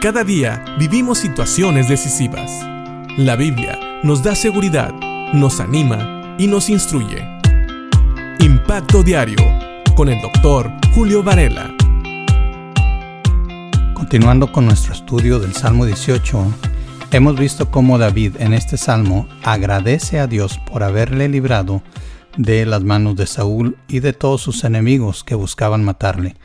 Cada día vivimos situaciones decisivas. La Biblia nos da seguridad, nos anima y nos instruye. Impacto Diario con el doctor Julio Varela. Continuando con nuestro estudio del Salmo 18, hemos visto cómo David en este salmo agradece a Dios por haberle librado de las manos de Saúl y de todos sus enemigos que buscaban matarle.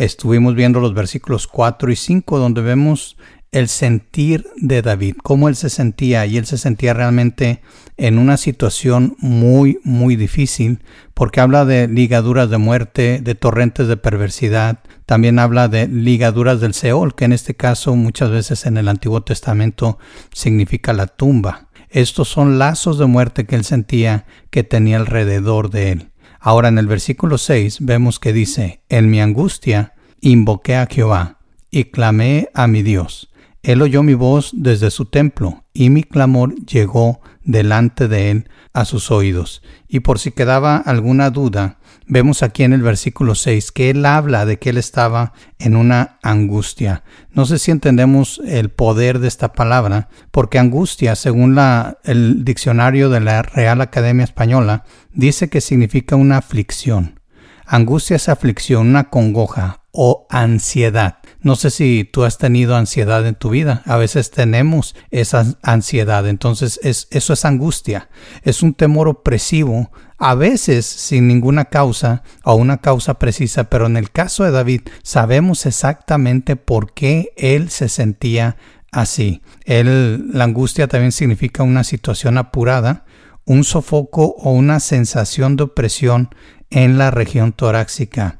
Estuvimos viendo los versículos 4 y 5 donde vemos el sentir de David, cómo él se sentía y él se sentía realmente en una situación muy, muy difícil, porque habla de ligaduras de muerte, de torrentes de perversidad, también habla de ligaduras del Seol, que en este caso muchas veces en el Antiguo Testamento significa la tumba. Estos son lazos de muerte que él sentía que tenía alrededor de él. Ahora en el versículo 6 vemos que dice, en mi angustia invoqué a Jehová y clamé a mi Dios. Él oyó mi voz desde su templo y mi clamor llegó delante de él a sus oídos. Y por si quedaba alguna duda, vemos aquí en el versículo 6 que él habla de que él estaba en una angustia. No sé si entendemos el poder de esta palabra, porque angustia, según la, el diccionario de la Real Academia Española, dice que significa una aflicción. Angustia es aflicción, una congoja o ansiedad. No sé si tú has tenido ansiedad en tu vida. A veces tenemos esa ansiedad. Entonces es, eso es angustia. Es un temor opresivo, a veces sin ninguna causa o una causa precisa, pero en el caso de David sabemos exactamente por qué él se sentía así. la angustia también significa una situación apurada, un sofoco o una sensación de opresión en la región torácica.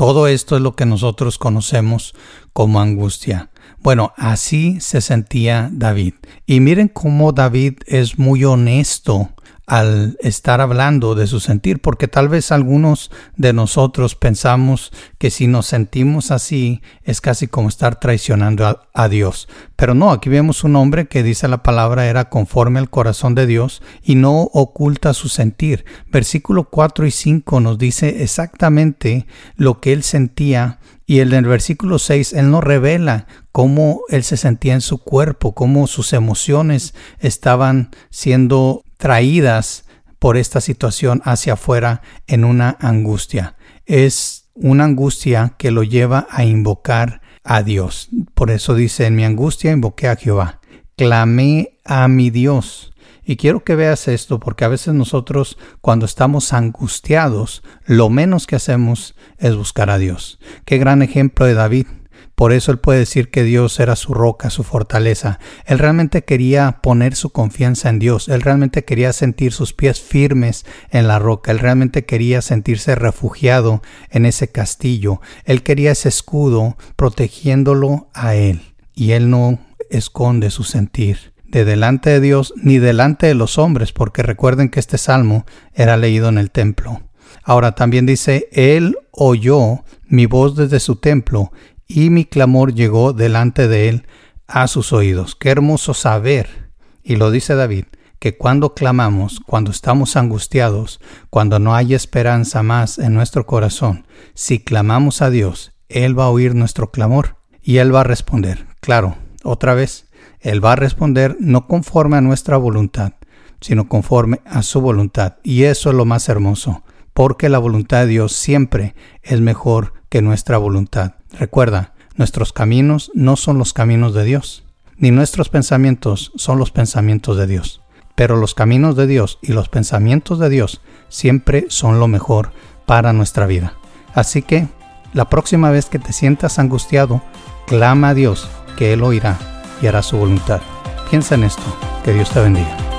Todo esto es lo que nosotros conocemos como angustia. Bueno, así se sentía David. Y miren cómo David es muy honesto al estar hablando de su sentir, porque tal vez algunos de nosotros pensamos que si nos sentimos así es casi como estar traicionando a, Dios. Pero no, aquí vemos un hombre que dice la palabra era conforme al corazón de Dios y no oculta su sentir. Versículo 4 y 5 nos dice exactamente lo que él sentía y en el versículo 6 él nos revela cómo él se sentía en su cuerpo, cómo sus emociones estaban siendo traídas por esta situación hacia afuera en una angustia. Es una angustia que lo lleva a invocar a Dios. Por eso dice, en mi angustia invoqué a Jehová. Clamé a mi Dios. Y quiero que veas esto porque a veces nosotros cuando estamos angustiados, lo menos que hacemos es buscar a Dios. Qué gran ejemplo de David. Por eso él puede decir que Dios era su roca, su fortaleza. Él realmente quería poner su confianza en Dios. Él realmente quería sentir sus pies firmes en la roca. Él realmente quería sentirse refugiado en ese castillo. Él quería ese escudo protegiéndolo a él. Y él no esconde su sentir de delante de Dios ni delante de los hombres, porque recuerden que este salmo era leído en el templo. Ahora también dice, Él oyó mi voz desde su templo y mi clamor llegó delante de él a sus oídos. Qué hermoso saber, y lo dice David, que cuando clamamos, cuando estamos angustiados, cuando no hay esperanza más en nuestro corazón, si clamamos a Dios, Él va a oír nuestro clamor y Él va a responder. Claro, otra vez, Él va a responder no conforme a nuestra voluntad, sino conforme a su voluntad. Y eso es lo más hermoso, porque la voluntad de Dios siempre es mejor que nuestra voluntad. Recuerda, nuestros caminos no son los caminos de Dios, ni nuestros pensamientos son los pensamientos de Dios. Pero los caminos de Dios y los pensamientos de Dios siempre son lo mejor para nuestra vida. Así que, la próxima vez que te sientas angustiado, clama a Dios, que Él oirá y hará su voluntad. Piensa en esto. Que Dios te bendiga.